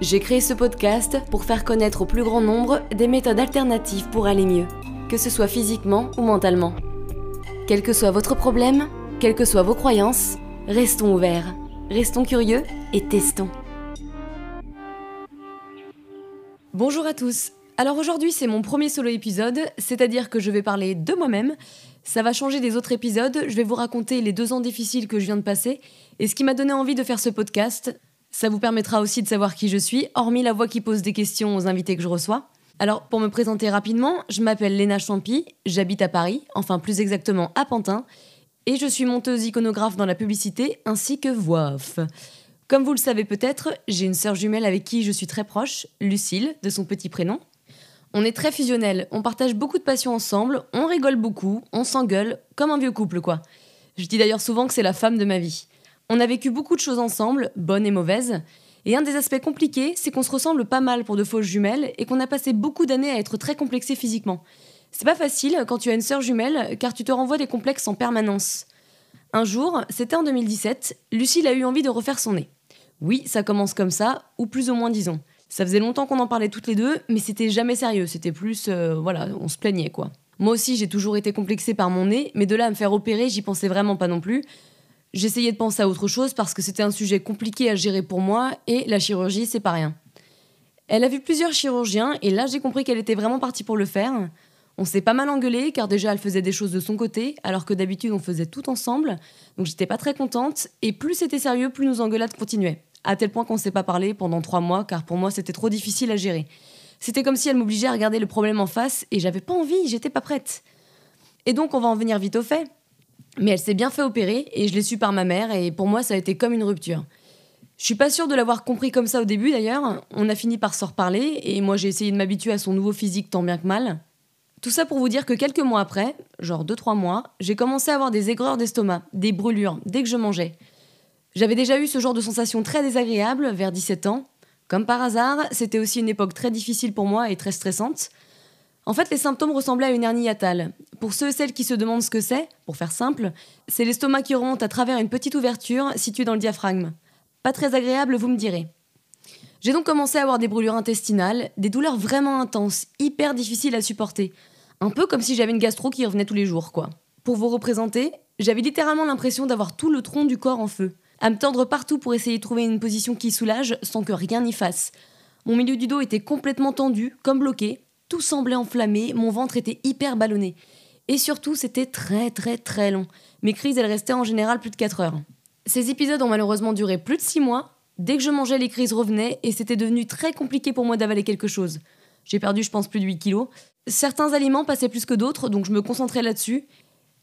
J'ai créé ce podcast pour faire connaître au plus grand nombre des méthodes alternatives pour aller mieux, que ce soit physiquement ou mentalement. Quel que soit votre problème, quelles que soient vos croyances, restons ouverts, restons curieux et testons. Bonjour à tous. Alors aujourd'hui c'est mon premier solo épisode, c'est-à-dire que je vais parler de moi-même. Ça va changer des autres épisodes, je vais vous raconter les deux ans difficiles que je viens de passer et ce qui m'a donné envie de faire ce podcast. Ça vous permettra aussi de savoir qui je suis, hormis la voix qui pose des questions aux invités que je reçois. Alors, pour me présenter rapidement, je m'appelle Léna Champy, j'habite à Paris, enfin plus exactement à Pantin, et je suis monteuse iconographe dans la publicité ainsi que voix off. Comme vous le savez peut-être, j'ai une sœur jumelle avec qui je suis très proche, Lucille, de son petit prénom. On est très fusionnels, on partage beaucoup de passions ensemble, on rigole beaucoup, on s'engueule, comme un vieux couple quoi. Je dis d'ailleurs souvent que c'est la femme de ma vie. On a vécu beaucoup de choses ensemble, bonnes et mauvaises, et un des aspects compliqués, c'est qu'on se ressemble pas mal pour de fausses jumelles et qu'on a passé beaucoup d'années à être très complexés physiquement. C'est pas facile quand tu as une sœur jumelle, car tu te renvoies des complexes en permanence. Un jour, c'était en 2017, Lucille a eu envie de refaire son nez. Oui, ça commence comme ça, ou plus ou moins disons. Ça faisait longtemps qu'on en parlait toutes les deux, mais c'était jamais sérieux, c'était plus, euh, voilà, on se plaignait quoi. Moi aussi, j'ai toujours été complexée par mon nez, mais de là à me faire opérer, j'y pensais vraiment pas non plus. J'essayais de penser à autre chose parce que c'était un sujet compliqué à gérer pour moi et la chirurgie, c'est pas rien. Elle a vu plusieurs chirurgiens et là j'ai compris qu'elle était vraiment partie pour le faire. On s'est pas mal engueulé car déjà elle faisait des choses de son côté alors que d'habitude on faisait tout ensemble. Donc j'étais pas très contente et plus c'était sérieux, plus nos engueulades continuaient. À tel point qu'on s'est pas parlé pendant trois mois car pour moi c'était trop difficile à gérer. C'était comme si elle m'obligeait à regarder le problème en face et j'avais pas envie, j'étais pas prête. Et donc on va en venir vite au fait. Mais elle s'est bien fait opérer et je l'ai su par ma mère et pour moi ça a été comme une rupture. Je suis pas sûre de l'avoir compris comme ça au début d'ailleurs. On a fini par s'en reparler et moi j'ai essayé de m'habituer à son nouveau physique tant bien que mal. Tout ça pour vous dire que quelques mois après, genre 2-3 mois, j'ai commencé à avoir des aigreurs d'estomac, des brûlures, dès que je mangeais. J'avais déjà eu ce genre de sensation très désagréable vers 17 ans. Comme par hasard, c'était aussi une époque très difficile pour moi et très stressante. En fait, les symptômes ressemblaient à une hernie hiatale. Pour ceux et celles qui se demandent ce que c'est, pour faire simple, c'est l'estomac qui remonte à travers une petite ouverture située dans le diaphragme. Pas très agréable, vous me direz. J'ai donc commencé à avoir des brûlures intestinales, des douleurs vraiment intenses, hyper difficiles à supporter. Un peu comme si j'avais une gastro qui revenait tous les jours, quoi. Pour vous représenter, j'avais littéralement l'impression d'avoir tout le tronc du corps en feu, à me tordre partout pour essayer de trouver une position qui soulage sans que rien n'y fasse. Mon milieu du dos était complètement tendu, comme bloqué, tout semblait enflammé, mon ventre était hyper ballonné. Et surtout, c'était très très très long. Mes crises, elles restaient en général plus de 4 heures. Ces épisodes ont malheureusement duré plus de 6 mois. Dès que je mangeais, les crises revenaient et c'était devenu très compliqué pour moi d'avaler quelque chose. J'ai perdu, je pense, plus de 8 kilos. Certains aliments passaient plus que d'autres, donc je me concentrais là-dessus.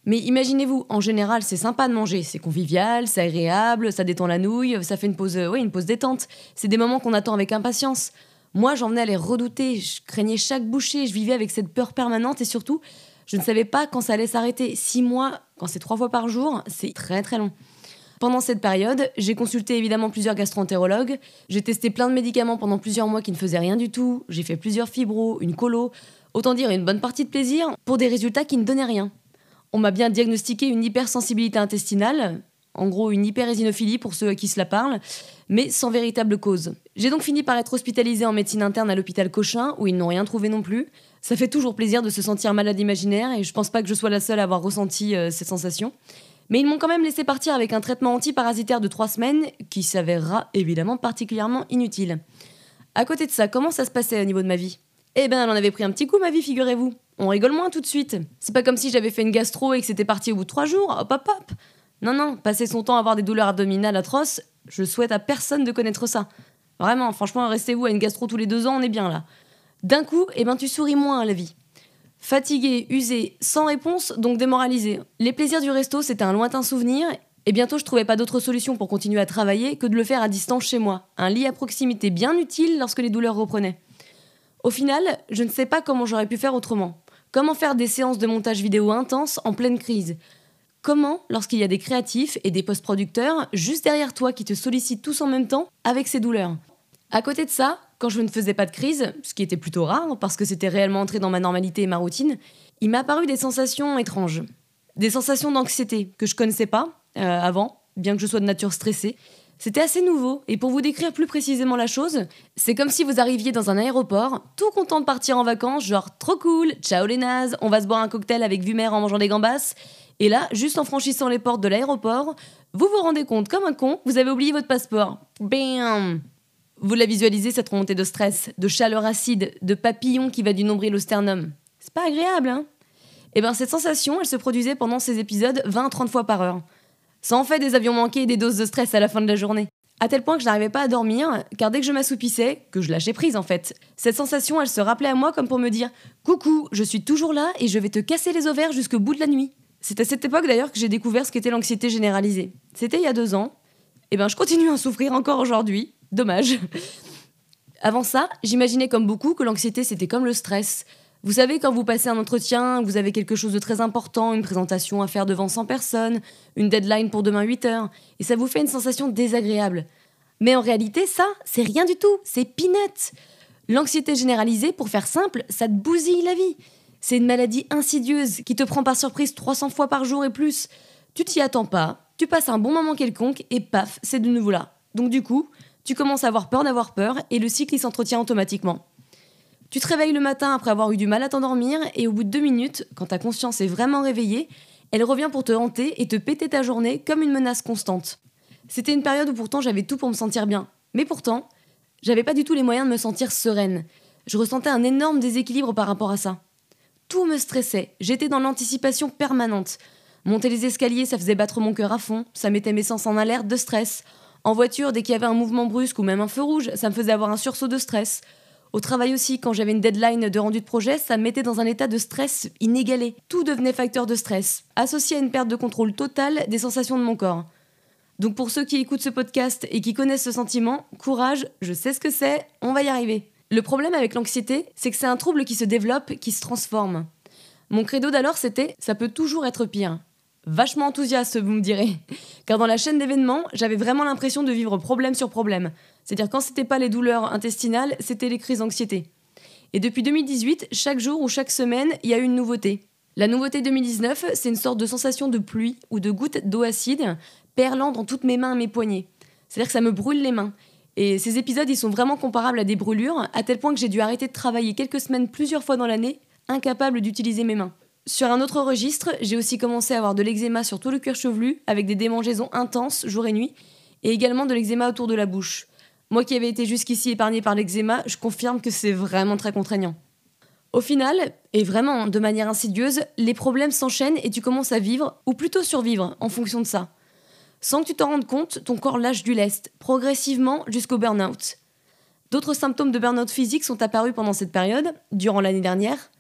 Mais imaginez-vous, en général, c'est sympa de manger, c'est convivial, c'est agréable, ça détend la nouille, ça fait une pause, ouais, une pause détente. C'est des moments qu'on attend avec impatience. Moi, j'en venais à les redouter, je craignais chaque bouchée, je vivais avec cette peur permanente et surtout, je ne savais pas quand ça allait s'arrêter. Six mois, quand c'est trois fois par jour, c'est très très long. Pendant cette période, j'ai consulté évidemment plusieurs gastroentérologues, j'ai testé plein de médicaments pendant plusieurs mois qui ne faisaient rien du tout, j'ai fait plusieurs fibros, une colo, autant dire une bonne partie de plaisir, pour des résultats qui ne donnaient rien. On m'a bien diagnostiqué une hypersensibilité intestinale, en gros une hyperésinophilie pour ceux à qui cela parle, mais sans véritable cause. J'ai donc fini par être hospitalisée en médecine interne à l'hôpital Cochin, où ils n'ont rien trouvé non plus. Ça fait toujours plaisir de se sentir malade imaginaire, et je pense pas que je sois la seule à avoir ressenti euh, cette sensation. Mais ils m'ont quand même laissé partir avec un traitement antiparasitaire de trois semaines, qui s'avérera évidemment particulièrement inutile. À côté de ça, comment ça se passait au niveau de ma vie? Eh ben, elle en avait pris un petit coup, ma vie, figurez-vous. On rigole moins tout de suite. C'est pas comme si j'avais fait une gastro et que c'était parti au bout de trois jours. Hop, hop, hop. Non, non, passer son temps à avoir des douleurs abdominales atroces, je souhaite à personne de connaître ça. Vraiment, franchement, restez-vous à une gastro tous les deux ans, on est bien là. D'un coup, eh ben, tu souris moins à la vie. Fatigué, usé, sans réponse, donc démoralisé. Les plaisirs du resto, c'était un lointain souvenir, et bientôt je trouvais pas d'autre solution pour continuer à travailler que de le faire à distance chez moi. Un lit à proximité bien utile lorsque les douleurs reprenaient. Au final, je ne sais pas comment j'aurais pu faire autrement. Comment faire des séances de montage vidéo intenses en pleine crise? Comment, lorsqu'il y a des créatifs et des post-producteurs juste derrière toi qui te sollicitent tous en même temps avec ces douleurs À côté de ça, quand je ne faisais pas de crise, ce qui était plutôt rare parce que c'était réellement entré dans ma normalité et ma routine, il m'a apparu des sensations étranges. Des sensations d'anxiété que je connaissais pas euh, avant, bien que je sois de nature stressée. C'était assez nouveau, et pour vous décrire plus précisément la chose, c'est comme si vous arriviez dans un aéroport, tout content de partir en vacances, genre trop cool, ciao les nazes, on va se boire un cocktail avec vue mer en mangeant des gambas, et là, juste en franchissant les portes de l'aéroport, vous vous rendez compte comme un con, vous avez oublié votre passeport. Bam Vous la visualisez cette remontée de stress, de chaleur acide, de papillon qui va du nombril au sternum. C'est pas agréable, hein eh bien cette sensation, elle se produisait pendant ces épisodes 20-30 fois par heure. Ça en fait des avions manqués et des doses de stress à la fin de la journée. À tel point que je n'arrivais pas à dormir, car dès que je m'assoupissais, que je lâchais prise en fait, cette sensation elle se rappelait à moi comme pour me dire Coucou, je suis toujours là et je vais te casser les ovaires jusqu'au bout de la nuit. C'est à cette époque d'ailleurs que j'ai découvert ce qu'était l'anxiété généralisée. C'était il y a deux ans. Et eh ben je continue à souffrir encore aujourd'hui. Dommage. Avant ça, j'imaginais comme beaucoup que l'anxiété c'était comme le stress. Vous savez, quand vous passez un entretien, vous avez quelque chose de très important, une présentation à faire devant 100 personnes, une deadline pour demain 8 heures, et ça vous fait une sensation désagréable. Mais en réalité, ça, c'est rien du tout, c'est peanut. L'anxiété généralisée, pour faire simple, ça te bousille la vie. C'est une maladie insidieuse qui te prend par surprise 300 fois par jour et plus. Tu t'y attends pas, tu passes un bon moment quelconque et paf, c'est de nouveau là. Donc du coup, tu commences à avoir peur d'avoir peur et le cycle s'entretient automatiquement. Tu te réveilles le matin après avoir eu du mal à t'endormir et au bout de deux minutes, quand ta conscience est vraiment réveillée, elle revient pour te hanter et te péter ta journée comme une menace constante. C'était une période où pourtant j'avais tout pour me sentir bien. Mais pourtant, j'avais pas du tout les moyens de me sentir sereine. Je ressentais un énorme déséquilibre par rapport à ça. Tout me stressait, j'étais dans l'anticipation permanente. Monter les escaliers, ça faisait battre mon cœur à fond, ça mettait mes sens en alerte de stress. En voiture, dès qu'il y avait un mouvement brusque ou même un feu rouge, ça me faisait avoir un sursaut de stress. Au travail aussi, quand j'avais une deadline de rendu de projet, ça me mettait dans un état de stress inégalé. Tout devenait facteur de stress, associé à une perte de contrôle totale des sensations de mon corps. Donc pour ceux qui écoutent ce podcast et qui connaissent ce sentiment, courage, je sais ce que c'est, on va y arriver. Le problème avec l'anxiété, c'est que c'est un trouble qui se développe, qui se transforme. Mon credo d'alors, c'était ça peut toujours être pire. Vachement enthousiaste, vous me direz. Car dans la chaîne d'événements, j'avais vraiment l'impression de vivre problème sur problème. C'est-à-dire quand c'était pas les douleurs intestinales, c'était les crises d'anxiété. Et depuis 2018, chaque jour ou chaque semaine, il y a une nouveauté. La nouveauté 2019, c'est une sorte de sensation de pluie ou de gouttes d'eau acide perlant dans toutes mes mains et mes poignets. C'est-à-dire que ça me brûle les mains. Et ces épisodes, ils sont vraiment comparables à des brûlures, à tel point que j'ai dû arrêter de travailler quelques semaines plusieurs fois dans l'année, incapable d'utiliser mes mains. Sur un autre registre, j'ai aussi commencé à avoir de l'eczéma sur tout le cuir chevelu, avec des démangeaisons intenses jour et nuit, et également de l'eczéma autour de la bouche. Moi qui avais été jusqu'ici épargnée par l'eczéma, je confirme que c'est vraiment très contraignant. Au final, et vraiment de manière insidieuse, les problèmes s'enchaînent et tu commences à vivre, ou plutôt survivre, en fonction de ça. Sans que tu t'en rendes compte, ton corps lâche du lest, progressivement jusqu'au burn-out. D'autres symptômes de burn-out physique sont apparus pendant cette période, durant l'année dernière.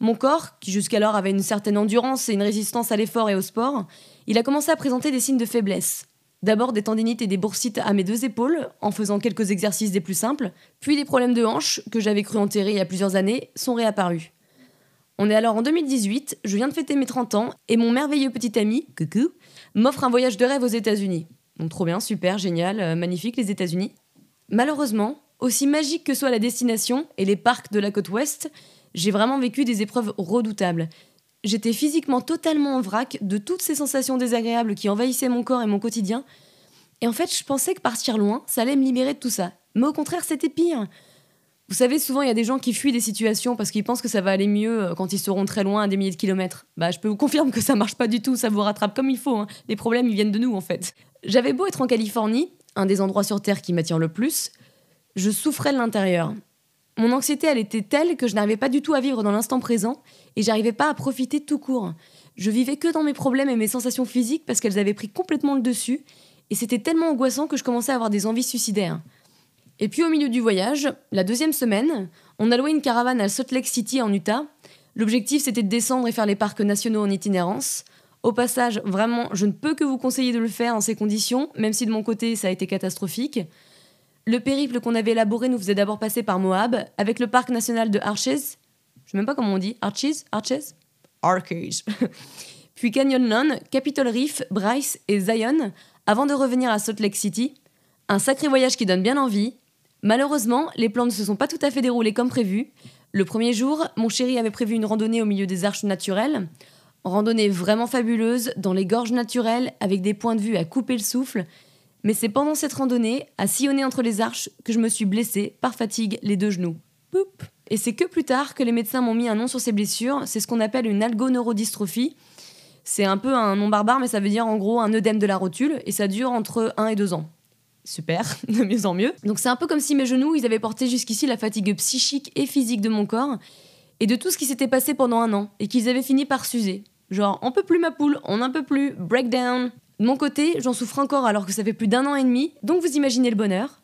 Mon corps, qui jusqu'alors avait une certaine endurance et une résistance à l'effort et au sport, il a commencé à présenter des signes de faiblesse. D'abord des tendinites et des boursites à mes deux épaules, en faisant quelques exercices des plus simples, puis des problèmes de hanches, que j'avais cru enterrer il y a plusieurs années, sont réapparus. On est alors en 2018, je viens de fêter mes 30 ans, et mon merveilleux petit ami, coucou, m'offre un voyage de rêve aux États-Unis. Donc trop bien, super, génial, euh, magnifique les États-Unis. Malheureusement, aussi magique que soit la destination et les parcs de la côte ouest, j'ai vraiment vécu des épreuves redoutables. J'étais physiquement totalement en vrac de toutes ces sensations désagréables qui envahissaient mon corps et mon quotidien. Et en fait, je pensais que partir loin, ça allait me libérer de tout ça. Mais au contraire, c'était pire. Vous savez, souvent, il y a des gens qui fuient des situations parce qu'ils pensent que ça va aller mieux euh, quand ils seront très loin, à des milliers de kilomètres. Bah, je peux vous confirmer que ça marche pas du tout, ça vous rattrape comme il faut. Hein. Les problèmes, ils viennent de nous, en fait. J'avais beau être en Californie, un des endroits sur Terre qui m'attire le plus, je souffrais de l'intérieur. Mon anxiété, elle était telle que je n'arrivais pas du tout à vivre dans l'instant présent et j'arrivais pas à profiter tout court. Je vivais que dans mes problèmes et mes sensations physiques parce qu'elles avaient pris complètement le dessus et c'était tellement angoissant que je commençais à avoir des envies suicidaires. Et puis au milieu du voyage, la deuxième semaine, on a loué une caravane à Salt Lake City en Utah. L'objectif c'était de descendre et faire les parcs nationaux en itinérance. Au passage, vraiment, je ne peux que vous conseiller de le faire en ces conditions, même si de mon côté ça a été catastrophique. Le périple qu'on avait élaboré nous faisait d'abord passer par Moab, avec le parc national de Arches. Je sais même pas comment on dit. Arches? Arches? Arches. Puis Canyon Run, Capitol Reef, Bryce et Zion, avant de revenir à Salt Lake City. Un sacré voyage qui donne bien envie. Malheureusement, les plans ne se sont pas tout à fait déroulés comme prévu. Le premier jour, mon chéri avait prévu une randonnée au milieu des arches naturelles. Randonnée vraiment fabuleuse, dans les gorges naturelles, avec des points de vue à couper le souffle. Mais c'est pendant cette randonnée, à sillonner entre les arches, que je me suis blessée, par fatigue, les deux genoux. Et c'est que plus tard que les médecins m'ont mis un nom sur ces blessures, c'est ce qu'on appelle une algoneurodystrophie. C'est un peu un nom barbare, mais ça veut dire en gros un œdème de la rotule, et ça dure entre 1 et 2 ans. Super, de mieux en mieux. Donc c'est un peu comme si mes genoux, ils avaient porté jusqu'ici la fatigue psychique et physique de mon corps, et de tout ce qui s'était passé pendant un an, et qu'ils avaient fini par s'user. Genre, on peut plus ma poule, on n'en peut plus, breakdown. De mon côté, j'en souffre encore alors que ça fait plus d'un an et demi, donc vous imaginez le bonheur.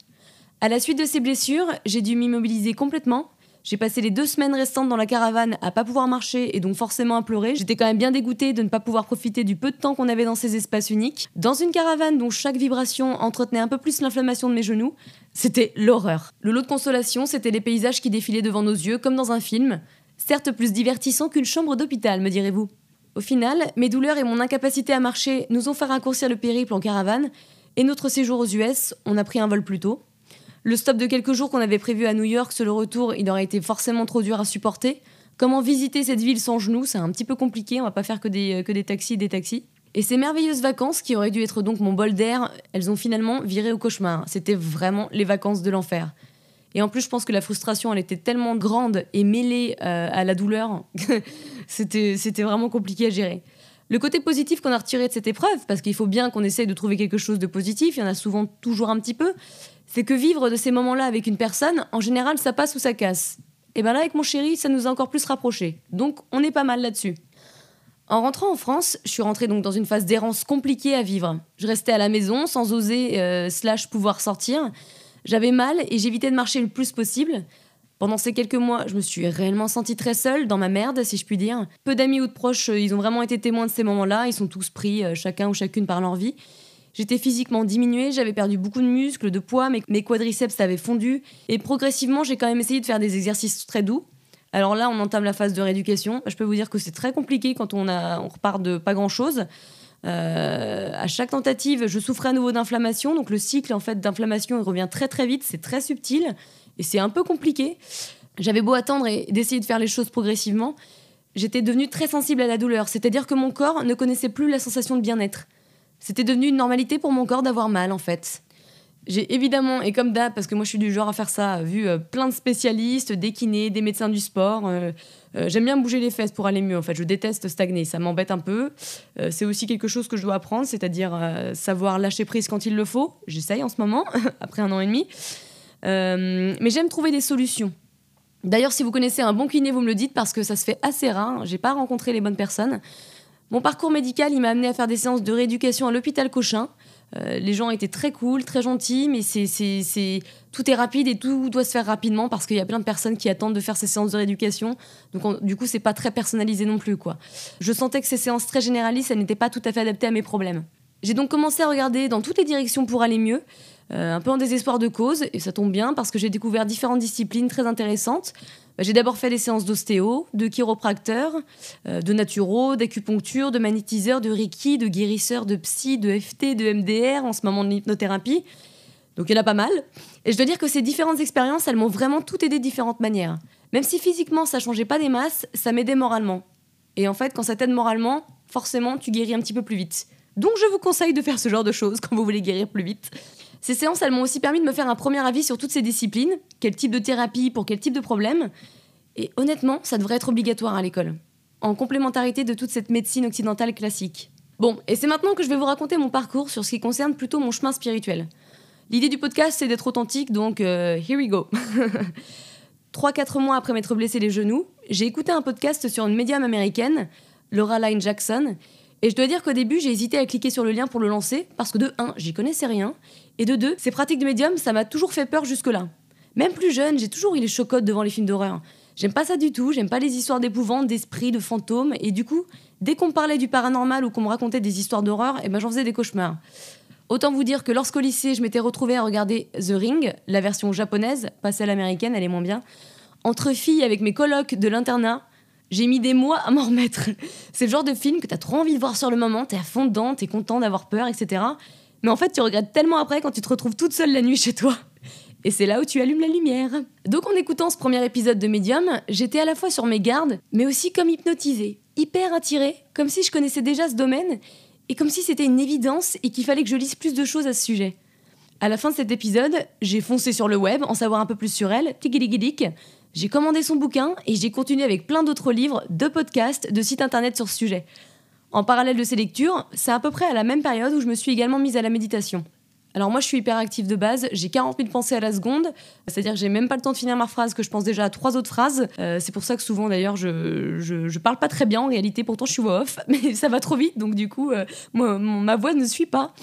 À la suite de ces blessures, j'ai dû m'immobiliser complètement, j'ai passé les deux semaines restantes dans la caravane à pas pouvoir marcher et donc forcément à pleurer. J'étais quand même bien dégoûtée de ne pas pouvoir profiter du peu de temps qu'on avait dans ces espaces uniques. Dans une caravane dont chaque vibration entretenait un peu plus l'inflammation de mes genoux, c'était l'horreur. Le lot de consolation, c'était les paysages qui défilaient devant nos yeux comme dans un film. Certes plus divertissant qu'une chambre d'hôpital, me direz-vous. Au final, mes douleurs et mon incapacité à marcher nous ont fait raccourcir le périple en caravane, et notre séjour aux US, on a pris un vol plus tôt. Le stop de quelques jours qu'on avait prévu à New York sur le retour, il aurait été forcément trop dur à supporter. Comment visiter cette ville sans genoux, c'est un petit peu compliqué, on va pas faire que des, euh, que des taxis des taxis. Et ces merveilleuses vacances, qui auraient dû être donc mon bol d'air, elles ont finalement viré au cauchemar. C'était vraiment les vacances de l'enfer. Et en plus, je pense que la frustration, elle était tellement grande et mêlée euh, à la douleur, c'était vraiment compliqué à gérer. Le côté positif qu'on a retiré de cette épreuve, parce qu'il faut bien qu'on essaye de trouver quelque chose de positif, il y en a souvent toujours un petit peu, c'est que vivre de ces moments-là avec une personne, en général, ça passe ou ça casse. Et bien là, avec mon chéri, ça nous a encore plus rapprochés. Donc, on est pas mal là-dessus. En rentrant en France, je suis rentrée donc dans une phase d'errance compliquée à vivre. Je restais à la maison sans oser euh, slash pouvoir sortir. J'avais mal et j'évitais de marcher le plus possible. Pendant ces quelques mois, je me suis réellement sentie très seule dans ma merde, si je puis dire. Peu d'amis ou de proches, euh, ils ont vraiment été témoins de ces moments-là. Ils sont tous pris, euh, chacun ou chacune par leur vie. J'étais physiquement diminuée, j'avais perdu beaucoup de muscles, de poids, mes, mes quadriceps avaient fondu. Et progressivement, j'ai quand même essayé de faire des exercices très doux. Alors là, on entame la phase de rééducation. Je peux vous dire que c'est très compliqué quand on, repart de pas grand-chose. Euh, à chaque tentative, je souffrais à nouveau d'inflammation. Donc le cycle en fait d'inflammation, il revient très très vite. C'est très subtil et c'est un peu compliqué. J'avais beau attendre et d'essayer de faire les choses progressivement, j'étais devenue très sensible à la douleur. C'est-à-dire que mon corps ne connaissait plus la sensation de bien-être. C'était devenu une normalité pour mon corps d'avoir mal en fait. J'ai évidemment, et comme d'hab, parce que moi je suis du genre à faire ça, vu euh, plein de spécialistes, des kinés, des médecins du sport. Euh, euh, j'aime bien bouger les fesses pour aller mieux en fait. Je déteste stagner, ça m'embête un peu. c'est aussi quelque chose que je dois apprendre, c'est-à-dire savoir lâcher prise quand il le faut. J'essaye en ce moment, après un an et demi. mais j'aime trouver des solutions. D'ailleurs, si vous connaissez un bon kiné, vous me le dites parce que ça se fait assez rare. J'ai pas rencontré les bonnes personnes. Mon parcours médical, il m'a amené à faire des séances de rééducation à l'hôpital Cochin. Euh, les gens étaient très cool, très gentils, mais c'est, c'est, tout est rapide et tout doit se faire rapidement parce qu'il y a plein de personnes qui attendent de faire ces séances de rééducation. Donc, du coup, c'est pas très personnalisé non plus, quoi. Je sentais que ces séances très généralistes, elles n'étaient pas tout à fait adaptées à mes problèmes. J'ai donc commencé à regarder dans toutes les directions pour aller mieux, euh, un peu en désespoir de cause, et ça tombe bien parce que j'ai découvert différentes disciplines très intéressantes. Bah, j'ai d'abord fait des séances d'ostéo, de chiropracteur, euh, de naturo, d'acupuncture, de magnétiseur, de reiki, de guérisseur, de psy, de FT, de MDR, en ce moment de l'hypnothérapie. Donc il y en a pas mal. Et je dois dire que ces différentes expériences, elles m'ont vraiment toutes aidé de différentes manières. Même si physiquement ça changeait pas des masses, ça m'aidait moralement. Et en fait, quand ça t'aide moralement, forcément, tu guéris un petit peu plus vite. Donc je vous conseille de faire ce genre de choses quand vous voulez guérir plus vite. Ces séances, elles m'ont aussi permis de me faire un premier avis sur toutes ces disciplines, quel type de thérapie pour quel type de problème. Et honnêtement, ça devrait être obligatoire à l'école, en complémentarité de toute cette médecine occidentale classique. Bon, et c'est maintenant que je vais vous raconter mon parcours sur ce qui concerne plutôt mon chemin spirituel. L'idée du podcast, c'est d'être authentique, donc euh, here we go. 3-4 mois après m'être blessé les genoux, j'ai écouté un podcast sur une médium américaine, Laura Lyne Jackson, et je dois dire qu'au début, j'ai hésité à cliquer sur le lien pour le lancer, parce que de 1, j'y connaissais rien, et de 2, ces pratiques de médium, ça m'a toujours fait peur jusque-là. Même plus jeune, j'ai toujours eu les chocottes devant les films d'horreur. J'aime pas ça du tout, j'aime pas les histoires d'épouvante, d'esprits, de fantômes, et du coup, dès qu'on parlait du paranormal ou qu'on me racontait des histoires d'horreur, eh ben j'en faisais des cauchemars. Autant vous dire que lorsqu'au lycée, je m'étais retrouvée à regarder The Ring, la version japonaise, pas celle américaine, elle est moins bien, entre filles avec mes colocs de l'internat, j'ai mis des mois à m'en remettre. C'est le genre de film que t'as trop envie de voir sur le moment, t'es à fond dedans, t'es content d'avoir peur, etc. Mais en fait, tu regrettes tellement après quand tu te retrouves toute seule la nuit chez toi. Et c'est là où tu allumes la lumière. Donc en écoutant ce premier épisode de Medium, j'étais à la fois sur mes gardes, mais aussi comme hypnotisée, hyper attirée, comme si je connaissais déjà ce domaine, et comme si c'était une évidence et qu'il fallait que je lise plus de choses à ce sujet. À la fin de cet épisode, j'ai foncé sur le web en savoir un peu plus sur elle, tigiligilik. J'ai commandé son bouquin et j'ai continué avec plein d'autres livres, de podcasts, de sites internet sur ce sujet. En parallèle de ces lectures, c'est à peu près à la même période où je me suis également mise à la méditation. Alors moi je suis hyper active de base, j'ai 40 000 pensées à la seconde, c'est-à-dire que j'ai même pas le temps de finir ma phrase, que je pense déjà à trois autres phrases. Euh, c'est pour ça que souvent d'ailleurs je, je, parle pas très bien en réalité, pourtant je suis voix off, mais ça va trop vite, donc du coup euh, ma voix ne suit pas.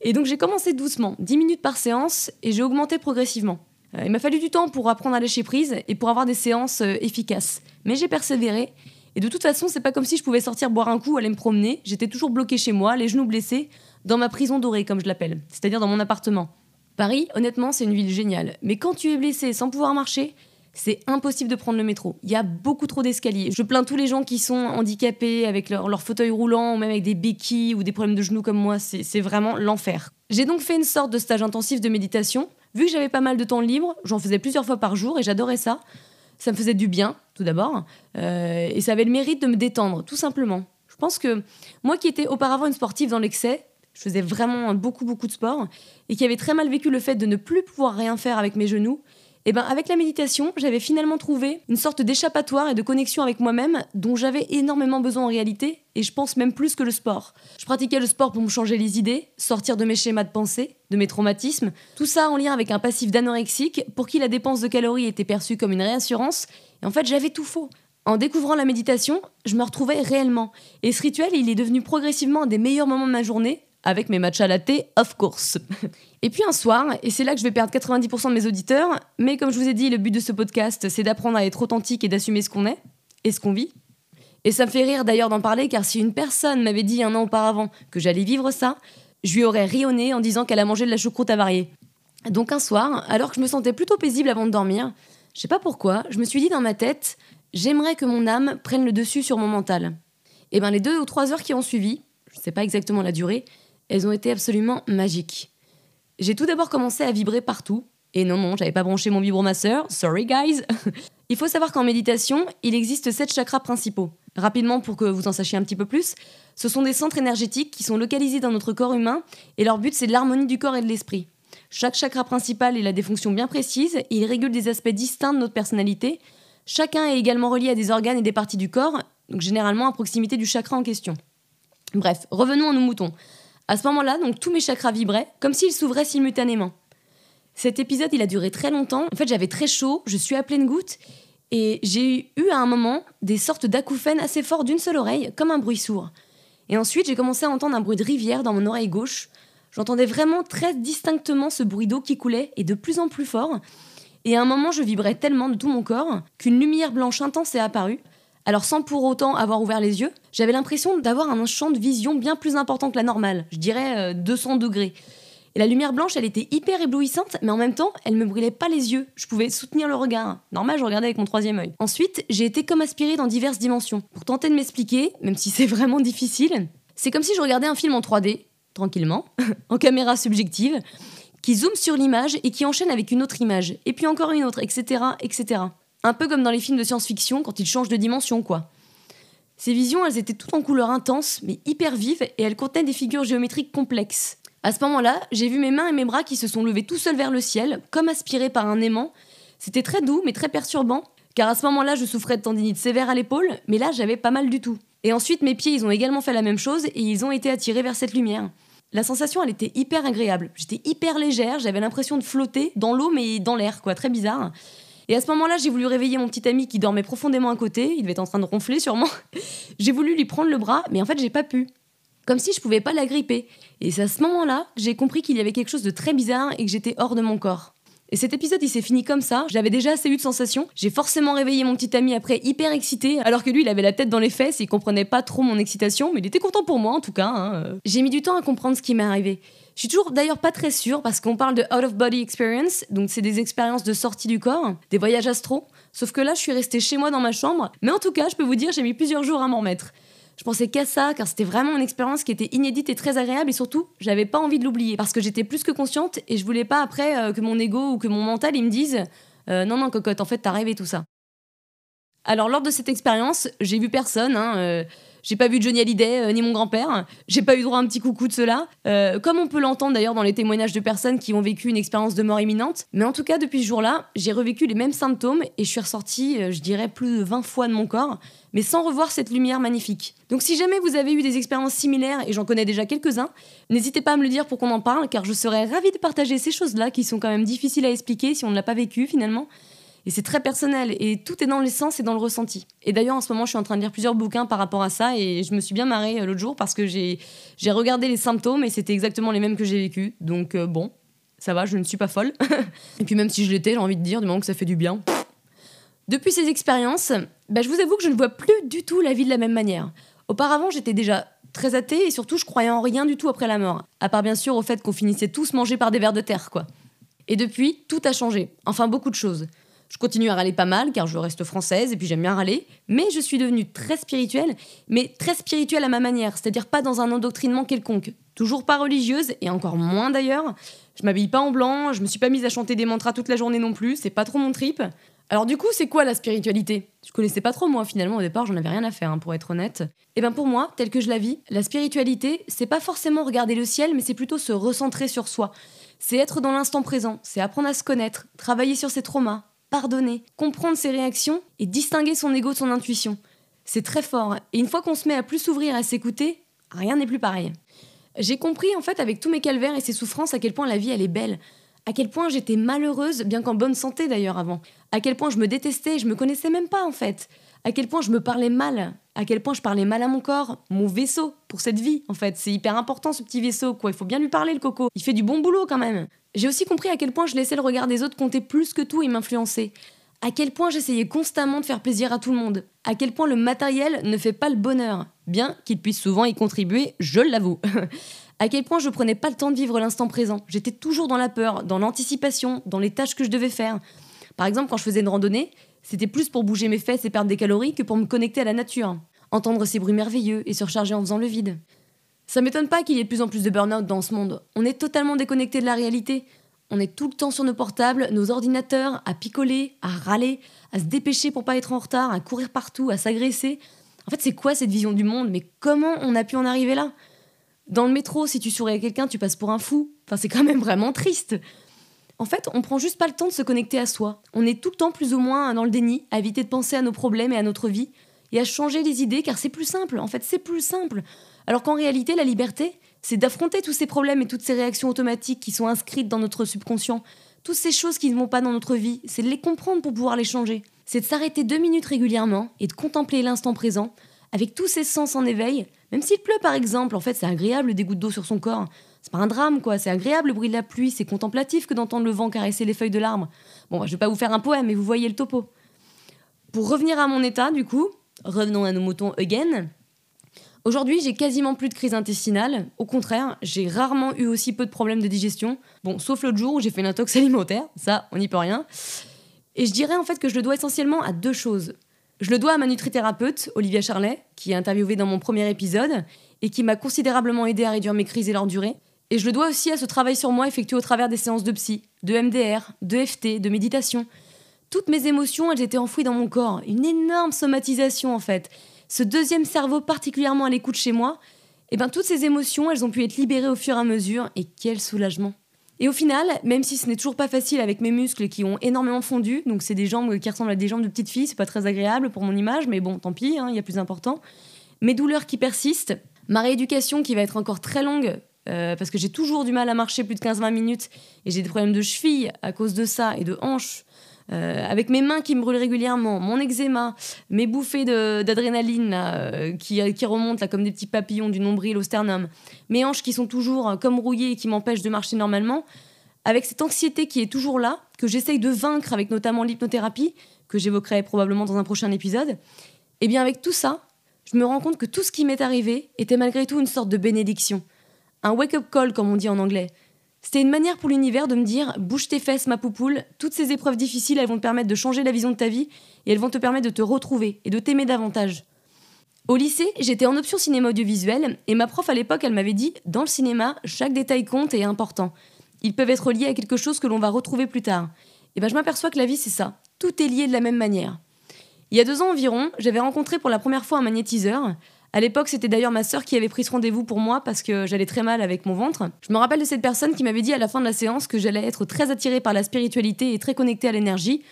Et donc j'ai commencé doucement, 10 minutes par séance, et j'ai augmenté progressivement. Euh, il m'a fallu du temps pour apprendre à lâcher prise et pour avoir des séances efficaces. Mais j'ai persévéré, et de toute façon c'est pas comme si je pouvais sortir boire un coup, aller me promener, j'étais toujours bloquée chez moi, les genoux blessés, dans ma prison dorée, comme je l'appelle, c'est-à-dire dans mon appartement. Paris, honnêtement, c'est une ville géniale. Mais quand tu es blessé sans pouvoir marcher, c'est impossible de prendre le métro. Il y a beaucoup trop d'escaliers. Je plains tous les gens qui sont handicapés avec leur, fauteuil roulant ou même avec des béquilles ou des problèmes de genoux comme moi. C'est vraiment l'enfer. J'ai donc fait une sorte de stage intensif de méditation. Vu que j'avais pas mal de temps libre, j'en faisais plusieurs fois par jour et j'adorais ça. Ça me faisait du bien, tout d'abord. Euh, et ça avait le mérite de me détendre, tout simplement. Je pense que moi qui étais auparavant une sportive dans l'excès, je faisais vraiment beaucoup, beaucoup de sport, et qui avait très mal vécu le fait de ne plus pouvoir rien faire avec mes genoux, et eh ben avec la méditation, j'avais finalement trouvé une sorte d'échappatoire et de connexion avec moi-même dont j'avais énormément besoin en réalité, et je pense même plus que le sport. Je pratiquais le sport pour me changer les idées, sortir de mes schémas de pensée, de mes traumatismes, tout ça en lien avec un passif d'anorexique pour qui la dépense de calories était perçue comme une réassurance, et en fait j'avais tout faux. En découvrant la méditation, je me retrouvais réellement. Et ce rituel, il est devenu progressivement un des meilleurs moments de ma journée, avec mes matchs à la thé, of course. Et puis un soir, et c'est là que je vais perdre 90% de mes auditeurs, mais comme je vous ai dit, le but de ce podcast, c'est d'apprendre à être authentique et d'assumer ce qu'on est et ce qu'on vit. Et ça me fait rire d'ailleurs d'en parler, car si une personne m'avait dit un an auparavant que j'allais vivre ça, je lui aurais rionné en disant qu'elle a mangé de la choucroute avariée. Donc un soir, alors que je me sentais plutôt paisible avant de dormir, je sais pas pourquoi, je me suis dit dans ma tête, j'aimerais que mon âme prenne le dessus sur mon mental. Et bien les deux ou trois heures qui ont suivi, je sais pas exactement la durée, elles ont été absolument magiques. J'ai tout d'abord commencé à vibrer partout. Et non, non, j'avais pas branché mon vibromasseur. Sorry, guys. il faut savoir qu'en méditation, il existe sept chakras principaux. Rapidement, pour que vous en sachiez un petit peu plus, ce sont des centres énergétiques qui sont localisés dans notre corps humain et leur but, c'est l'harmonie du corps et de l'esprit. Chaque chakra principal, il a des fonctions bien précises il régule des aspects distincts de notre personnalité. Chacun est également relié à des organes et des parties du corps, donc généralement à proximité du chakra en question. Bref, revenons à nos moutons. À ce moment-là, donc tous mes chakras vibraient, comme s'ils s'ouvraient simultanément. Cet épisode, il a duré très longtemps. En fait, j'avais très chaud, je suis à pleine goutte, et j'ai eu à un moment des sortes d'acouphènes assez forts d'une seule oreille, comme un bruit sourd. Et ensuite, j'ai commencé à entendre un bruit de rivière dans mon oreille gauche. J'entendais vraiment très distinctement ce bruit d'eau qui coulait, et de plus en plus fort. Et à un moment, je vibrais tellement de tout mon corps qu'une lumière blanche intense est apparue. Alors sans pour autant avoir ouvert les yeux, j'avais l'impression d'avoir un champ de vision bien plus important que la normale, je dirais 200 euh, degrés. Et la lumière blanche, elle était hyper éblouissante, mais en même temps, elle me brûlait pas les yeux. Je pouvais soutenir le regard. Normal, je regardais avec mon troisième œil. Ensuite, j'ai été comme aspirée dans diverses dimensions. Pour tenter de m'expliquer, même si c'est vraiment difficile, c'est comme si je regardais un film en 3D, tranquillement, en caméra subjective, qui zoome sur l'image et qui enchaîne avec une autre image, et puis encore une autre, etc., etc. Un peu comme dans les films de science-fiction quand ils changent de dimension, quoi. Ces visions, elles étaient toutes en couleurs intenses, mais hyper vives, et elles contenaient des figures géométriques complexes. À ce moment-là, j'ai vu mes mains et mes bras qui se sont levés tout seuls vers le ciel, comme aspirés par un aimant. C'était très doux, mais très perturbant, car à ce moment-là, je souffrais de tendinite sévère à l'épaule, mais là, j'avais pas mal du tout. Et ensuite, mes pieds, ils ont également fait la même chose, et ils ont été attirés vers cette lumière. La sensation, elle était hyper agréable. J'étais hyper légère, j'avais l'impression de flotter dans l'eau, mais dans l'air, quoi, très bizarre. Et à ce moment-là, j'ai voulu réveiller mon petit ami qui dormait profondément à côté. Il devait être en train de ronfler sûrement. j'ai voulu lui prendre le bras, mais en fait, j'ai pas pu. Comme si je pouvais pas l'agripper. Et c'est à ce moment-là que j'ai compris qu'il y avait quelque chose de très bizarre et que j'étais hors de mon corps. Et cet épisode, il s'est fini comme ça. J'avais déjà assez eu de sensations. J'ai forcément réveillé mon petit ami après, hyper excité, alors que lui, il avait la tête dans les fesses et il comprenait pas trop mon excitation, mais il était content pour moi en tout cas. Hein. J'ai mis du temps à comprendre ce qui m'est arrivé. Je suis toujours d'ailleurs pas très sûre parce qu'on parle de out of body experience, donc c'est des expériences de sortie du corps, des voyages astro. Sauf que là, je suis restée chez moi dans ma chambre. Mais en tout cas, je peux vous dire, j'ai mis plusieurs jours à m'en remettre. Je pensais qu'à ça, car c'était vraiment une expérience qui était inédite et très agréable, et surtout, j'avais pas envie de l'oublier, parce que j'étais plus que consciente, et je voulais pas après euh, que mon ego ou que mon mental, ils me disent euh, Non, non, cocotte, en fait, t'as rêvé tout ça. Alors, lors de cette expérience, j'ai vu personne, hein, euh, j'ai pas vu Johnny Hallyday euh, ni mon grand-père. J'ai pas eu droit à un petit coucou de cela. Euh, comme on peut l'entendre d'ailleurs dans les témoignages de personnes qui ont vécu une expérience de mort imminente. Mais en tout cas, depuis ce jour-là, j'ai revécu les mêmes symptômes et je suis ressortie, euh, je dirais, plus de 20 fois de mon corps, mais sans revoir cette lumière magnifique. Donc si jamais vous avez eu des expériences similaires, et j'en connais déjà quelques-uns, n'hésitez pas à me le dire pour qu'on en parle, car je serais ravie de partager ces choses-là qui sont quand même difficiles à expliquer si on ne l'a pas vécu finalement. Et c'est très personnel et tout est dans l'essence et dans le ressenti. Et d'ailleurs, en ce moment, je suis en train de lire plusieurs bouquins par rapport à ça et je me suis bien marrée euh, l'autre jour parce que j'ai regardé les symptômes et c'était exactement les mêmes que j'ai vécu. Donc euh, bon, ça va, je ne suis pas folle. et puis même si je l'étais, j'ai envie de dire du moment que ça fait du bien. Depuis ces expériences, bah, je vous avoue que je ne vois plus du tout la vie de la même manière. Auparavant, j'étais déjà très athée et surtout, je croyais en rien du tout après la mort. À part bien sûr au fait qu'on finissait tous mangés par des vers de terre, quoi. Et depuis, tout a changé. Enfin, beaucoup de choses. Je continue à râler pas mal car je reste française et puis j'aime bien râler, mais je suis devenue très spirituelle, mais très spirituelle à ma manière, c'est-à-dire pas dans un endoctrinement quelconque. Toujours pas religieuse et encore moins d'ailleurs. Je m'habille pas en blanc, je me suis pas mise à chanter des mantras toute la journée non plus, c'est pas trop mon trip. Alors du coup, c'est quoi la spiritualité? Je connaissais pas trop moi finalement au départ, j'en avais rien à faire hein, pour être honnête. Et eh ben pour moi, tel que je la vis, la spiritualité, c'est pas forcément regarder le ciel, mais c'est plutôt se recentrer sur soi. C'est être dans l'instant présent, c'est apprendre à se connaître, travailler sur ses traumas, pardonner, comprendre ses réactions et distinguer son ego de son intuition. C'est très fort, et une fois qu'on se met à plus s'ouvrir à s'écouter, rien n'est plus pareil. J'ai compris en fait avec tous mes calvaires et ses souffrances à quel point la vie elle est belle, à quel point j'étais malheureuse, bien qu'en bonne santé d'ailleurs avant, à quel point je me détestais, je me connaissais même pas en fait, à quel point je me parlais mal, à quel point je parlais mal à mon corps, mon vaisseau pour cette vie en fait, c'est hyper important ce petit vaisseau quoi, il faut bien lui parler le coco, il fait du bon boulot quand même. J'ai aussi compris à quel point je laissais le regard des autres compter plus que tout et m'influencer. À quel point j'essayais constamment de faire plaisir à tout le monde. À quel point le matériel ne fait pas le bonheur, bien qu'il puisse souvent y contribuer, je l'avoue. à quel point je prenais pas le temps de vivre l'instant présent. J'étais toujours dans la peur, dans l'anticipation, dans les tâches que je devais faire. Par exemple, quand je faisais une randonnée, c'était plus pour bouger mes fesses et perdre des calories que pour me connecter à la nature, entendre ces bruits merveilleux et se recharger en faisant le vide. Ça m'étonne pas qu'il y ait de plus en plus de burn-out dans ce monde. On est totalement déconnecté de la réalité. On est tout le temps sur nos portables, nos ordinateurs, à picoler, à râler, à se dépêcher pour pas être en retard, à courir partout, à s'agresser. En fait, c'est quoi cette vision du monde? Mais comment on a pu en arriver là? Dans le métro, si tu souris à quelqu'un, tu passes pour un fou. Enfin, c'est quand même vraiment triste. En fait, on prend juste pas le temps de se connecter à soi. On est tout le temps plus ou moins dans le déni, à éviter de penser à nos problèmes et à notre vie, et à changer les idées, car c'est plus simple. En fait, c'est plus simple. Alors qu'en réalité, la liberté, c'est d'affronter tous ces problèmes et toutes ces réactions automatiques qui sont inscrites dans notre subconscient, toutes ces choses qui ne vont pas dans notre vie, c'est de les comprendre pour pouvoir les changer. C'est de s'arrêter deux minutes régulièrement et de contempler l'instant présent, avec tous ses sens en éveil, même s'il pleut par exemple, en fait c'est agréable des gouttes d'eau sur son corps. C'est pas un drame quoi, c'est agréable le bruit de la pluie, c'est contemplatif que d'entendre le vent caresser les feuilles de l'arbre. Bon, bah, je vais pas vous faire un poème, mais vous voyez le topo. Pour revenir à mon état, du coup, revenons à nos moutons again. Aujourd'hui, j'ai quasiment plus de crise intestinale. Au contraire, j'ai rarement eu aussi peu de problèmes de digestion. Bon, sauf l'autre jour où j'ai fait une intox alimentaire. Ça, on n'y peut rien. Et je dirais en fait que je le dois essentiellement à deux choses. Je le dois à ma nutrithérapeute, Olivia Charlet, qui est interviewée dans mon premier épisode et qui m'a considérablement aidé à réduire mes crises et leur durée. Et je le dois aussi à ce travail sur moi effectué au travers des séances de psy, de MDR, de FT, de méditation. Toutes mes émotions, elles étaient enfouies dans mon corps. Une énorme somatisation en fait ce deuxième cerveau particulièrement à l'écoute chez moi, et eh ben toutes ces émotions, elles ont pu être libérées au fur et à mesure, et quel soulagement. Et au final, même si ce n'est toujours pas facile avec mes muscles qui ont énormément fondu, donc c'est des jambes qui ressemblent à des jambes de petite fille, c'est pas très agréable pour mon image, mais bon, tant pis, hein, il y a plus important. Mes douleurs qui persistent, ma rééducation qui va être encore très longue, euh, parce que j'ai toujours du mal à marcher plus de 15-20 minutes, et j'ai des problèmes de cheville à cause de ça, et de hanches, euh, avec mes mains qui me brûlent régulièrement, mon eczéma, mes bouffées d'adrénaline euh, qui, qui, remontent là, comme des petits papillons du nombril au sternum, mes hanches qui sont toujours comme rouillées et qui m'empêchent de marcher normalement, avec cette anxiété qui est toujours là, que j'essaye de vaincre avec notamment l'hypnothérapie, que j'évoquerai probablement dans un prochain épisode, et eh bien avec tout ça, je me rends compte que tout ce qui m'est arrivé était malgré tout une sorte de bénédiction, un wake-up call comme on dit en anglais. C'était une manière pour l'univers de me dire bouge tes fesses ma poupoule, toutes ces épreuves difficiles elles vont te permettre de changer la vision de ta vie et elles vont te permettre de te retrouver et de t'aimer davantage. Au lycée, j'étais en option cinéma audiovisuel et ma prof à l'époque, elle m'avait dit dans le cinéma, chaque détail compte et est important. Ils peuvent être liés à quelque chose que l'on va retrouver plus tard. Et ben je m'aperçois que la vie c'est ça. Tout est lié de la même manière. Il y a deux ans environ, j'avais rencontré pour la première fois un magnétiseur. À l'époque, c'était d'ailleurs ma sœur qui avait pris ce rendez-vous pour moi parce que j'allais très mal avec mon ventre. Je me rappelle de cette personne qui m'avait dit à la fin de la séance que j'allais être très attirée par la spiritualité et très connectée à l'énergie.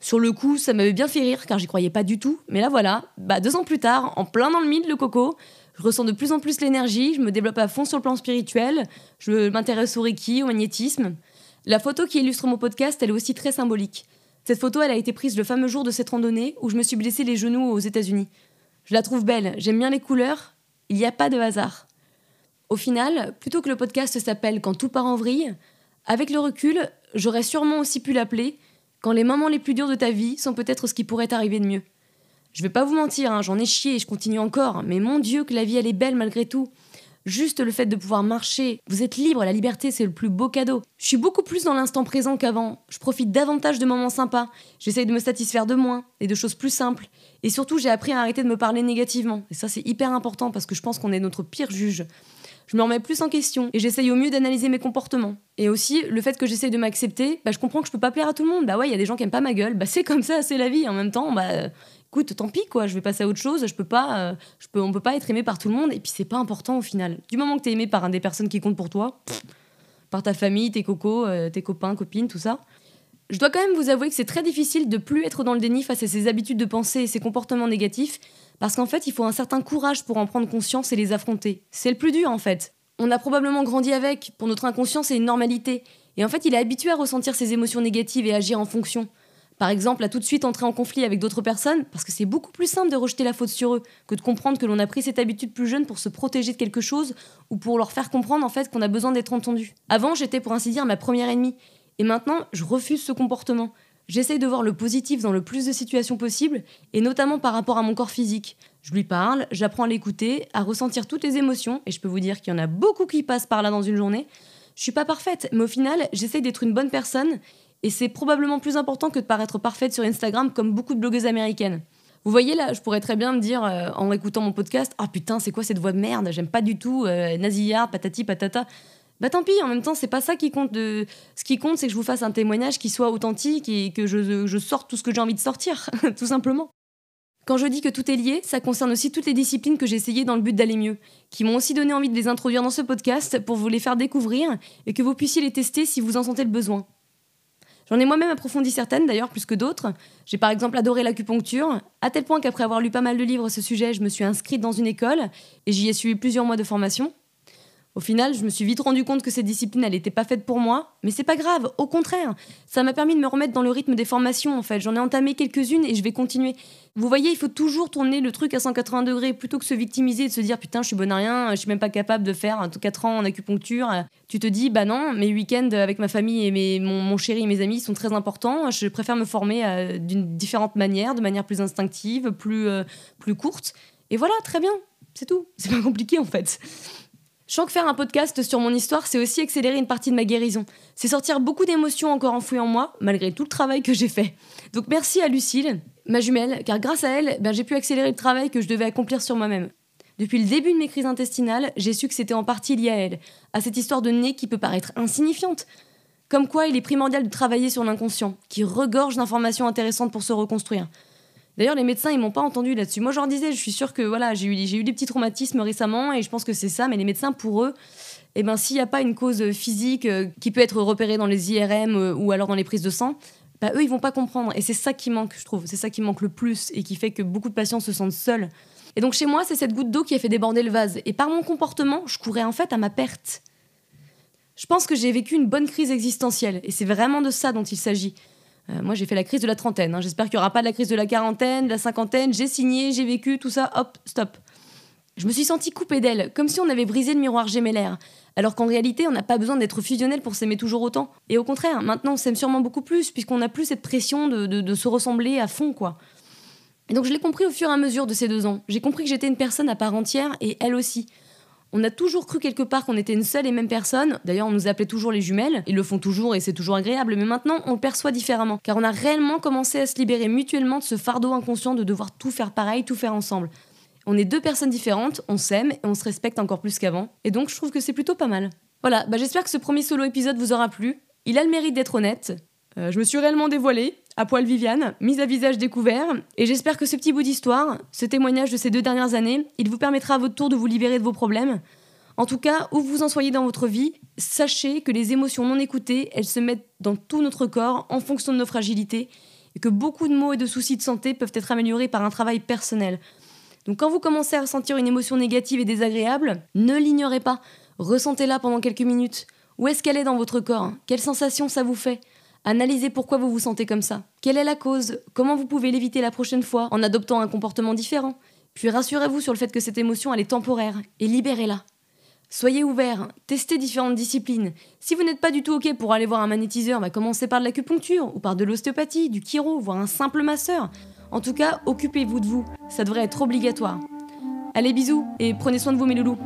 Sur le coup, ça m'avait bien fait rire car j'y croyais pas du tout. Mais là voilà, bah deux ans plus tard, en plein dans le mille, le coco, je ressens de plus en plus l'énergie, je me développe à fond sur le plan spirituel, je m'intéresse au Reiki, au magnétisme. La photo qui illustre mon podcast, elle est aussi très symbolique. Cette photo, elle a été prise le fameux jour de cette randonnée où je me suis blessé les genoux aux États-Unis. Je la trouve belle, j'aime bien les couleurs, il n'y a pas de hasard. Au final, plutôt que le podcast s'appelle Quand tout part en vrille, avec le recul, j'aurais sûrement aussi pu l'appeler quand les moments les plus durs de ta vie sont peut-être ce qui pourrait arriver de mieux. Je vais pas vous mentir, hein, j'en ai chié et je continue encore, mais mon Dieu que la vie elle est belle malgré tout. Juste le fait de pouvoir marcher, vous êtes libre, la liberté c'est le plus beau cadeau. Je suis beaucoup plus dans l'instant présent qu'avant, je profite davantage de moments sympas, j'essaye de me satisfaire de moins et de choses plus simples. Et surtout j'ai appris à arrêter de me parler négativement, et ça c'est hyper important parce que je pense qu'on est notre pire juge. Je me remets plus en question et j'essaye au mieux d'analyser mes comportements. Et aussi, le fait que j'essaye de m'accepter, bah, je comprends que je peux pas plaire à tout le monde. Bah ouais, il y a des gens qui aiment pas ma gueule, bah c'est comme ça, c'est la vie. En même temps, bah écoute, tant pis quoi, je vais passer à autre chose, je peux pas, euh, peux, on peut pas être aimé par tout le monde et puis c'est pas important au final. Du moment que tu es aimé par un des personnes qui comptent pour toi, par ta famille, tes cocos, euh, tes copains, copines, tout ça. Je dois quand même vous avouer que c'est très difficile de plus être dans le déni face à ses habitudes de pensée et ses comportements négatifs parce qu'en fait, il faut un certain courage pour en prendre conscience et les affronter. C'est le plus dur en fait. On a probablement grandi avec, pour notre inconscient c'est une normalité. Et en fait, il est habitué à ressentir ses émotions négatives et agir en fonction. Par exemple, à tout de suite entrer en conflit avec d'autres personnes, parce que c'est beaucoup plus simple de rejeter la faute sur eux que de comprendre que l'on a pris cette habitude plus jeune pour se protéger de quelque chose ou pour leur faire comprendre en fait qu'on a besoin d'être entendu. Avant, j'étais pour ainsi dire ma première ennemie. Et maintenant, je refuse ce comportement. J'essaye de voir le positif dans le plus de situations possibles, et notamment par rapport à mon corps physique. Je lui parle, j'apprends à l'écouter, à ressentir toutes les émotions, et je peux vous dire qu'il y en a beaucoup qui passent par là dans une journée. Je suis pas parfaite, mais au final, j'essaye d'être une bonne personne, et c'est probablement plus important que de paraître parfaite sur Instagram comme beaucoup de blogueuses américaines. Vous voyez là, je pourrais très bien me dire euh, en écoutant mon podcast Ah putain, c'est quoi cette voix de merde? J'aime pas du tout, euh, nasillard, patati patata. Bah tant pis, en même temps, c'est pas ça qui compte. Ce qui compte, c'est que je vous fasse un témoignage qui soit authentique et que je, je sorte tout ce que j'ai envie de sortir, tout simplement. Quand je dis que tout est lié, ça concerne aussi toutes les disciplines que j'ai essayées dans le but d'aller mieux, qui m'ont aussi donné envie de les introduire dans ce podcast pour vous les faire découvrir et que vous puissiez les tester si vous en sentez le besoin. J'en ai moi-même approfondi certaines, d'ailleurs plus que d'autres. J'ai par exemple adoré l'acupuncture, à tel point qu'après avoir lu pas mal de livres à ce sujet, je me suis inscrite dans une école et j'y ai suivi plusieurs mois de formation. Au final, je me suis vite rendu compte que cette discipline, elle n'était pas faite pour moi, mais c'est pas grave, au contraire. Ça m'a permis de me remettre dans le rythme des formations, en fait. J'en ai entamé quelques-unes et je vais continuer. Vous voyez, il faut toujours tourner le truc à 180 degrés plutôt que se victimiser et de se dire putain, je suis bonne à rien, je suis même pas capable de faire 4 ans en acupuncture. Tu te dis, bah non, mes week-ends avec ma famille et mon, chéri et mes amis sont très importants. Je préfère me former euh, d'une différente manière, de manière plus instinctive, plus, euh, plus courte. Et voilà, très bien, c'est tout. C'est pas compliqué en fait. Je sens que faire un podcast sur mon histoire, c'est aussi accélérer une partie de ma guérison. C'est sortir beaucoup d'émotions encore enfouies en moi, malgré tout le travail que j'ai fait. Donc merci à Lucille, ma jumelle, car grâce à elle, ben, j'ai pu accélérer le travail que je devais accomplir sur moi-même. Depuis le début de mes crises intestinales, j'ai su que c'était en partie lié à elle, à cette histoire de nez qui peut paraître insignifiante. Comme quoi, il est primordial de travailler sur l'inconscient, qui regorge d'informations intéressantes pour se reconstruire. D'ailleurs, les médecins, ils m'ont pas entendu là-dessus. Moi, je leur disais, je suis sûre que voilà, j'ai eu, eu des petits traumatismes récemment et je pense que c'est ça, mais les médecins, pour eux, eh ben, s'il n'y a pas une cause physique euh, qui peut être repérée dans les IRM euh, ou alors dans les prises de sang, bah, eux, ils vont pas comprendre. Et c'est ça qui manque, je trouve. C'est ça qui manque le plus et qui fait que beaucoup de patients se sentent seuls. Et donc, chez moi, c'est cette goutte d'eau qui a fait déborder le vase. Et par mon comportement, je courais en fait à ma perte. Je pense que j'ai vécu une bonne crise existentielle. Et c'est vraiment de ça dont il s'agit. Euh, moi, j'ai fait la crise de la trentaine. Hein. J'espère qu'il n'y aura pas de la crise de la quarantaine, de la cinquantaine. J'ai signé, j'ai vécu, tout ça, hop, stop. Je me suis sentie coupée d'elle, comme si on avait brisé le miroir gémellaire. Alors qu'en réalité, on n'a pas besoin d'être fusionnel pour s'aimer toujours autant. Et au contraire, maintenant, on s'aime sûrement beaucoup plus, puisqu'on n'a plus cette pression de, de, se ressembler à fond, quoi. Et donc, je l'ai compris au fur et à mesure de ces deux ans. J'ai compris que j'étais une personne à part entière, et elle aussi. On a toujours cru quelque part qu'on était une seule et même personne. D'ailleurs, on nous appelait toujours les jumelles. Ils le font toujours et c'est toujours agréable. Mais maintenant, on le perçoit différemment. Car on a réellement commencé à se libérer mutuellement de ce fardeau inconscient de devoir tout faire pareil, tout faire ensemble. On est deux personnes différentes, on s'aime et on se respecte encore plus qu'avant. Et donc, je trouve que c'est plutôt pas mal. Voilà, bah j'espère que ce premier solo épisode vous aura plu. Il a le mérite d'être honnête. Euh, je me suis réellement dévoilée, à poil Viviane, mise à visage découvert, et j'espère que ce petit bout d'histoire, ce témoignage de ces deux dernières années, il vous permettra à votre tour de vous libérer de vos problèmes. En tout cas, où vous en soyez dans votre vie, sachez que les émotions non écoutées, elles se mettent dans tout notre corps en fonction de nos fragilités, et que beaucoup de maux et de soucis de santé peuvent être améliorés par un travail personnel. Donc quand vous commencez à ressentir une émotion négative et désagréable, ne l'ignorez pas, ressentez-la pendant quelques minutes. Où est-ce qu'elle est dans votre corps? Quelle sensation ça vous fait? Analysez pourquoi vous vous sentez comme ça. Quelle est la cause? Comment vous pouvez l'éviter la prochaine fois en adoptant un comportement différent? Puis rassurez-vous sur le fait que cette émotion, elle est temporaire et libérez-la. Soyez ouvert, testez différentes disciplines. Si vous n'êtes pas du tout OK pour aller voir un magnétiseur, bah commencez par de l'acupuncture ou par de l'ostéopathie, du chiro, voire un simple masseur. En tout cas, occupez-vous de vous, ça devrait être obligatoire. Allez bisous et prenez soin de vous mes loulous.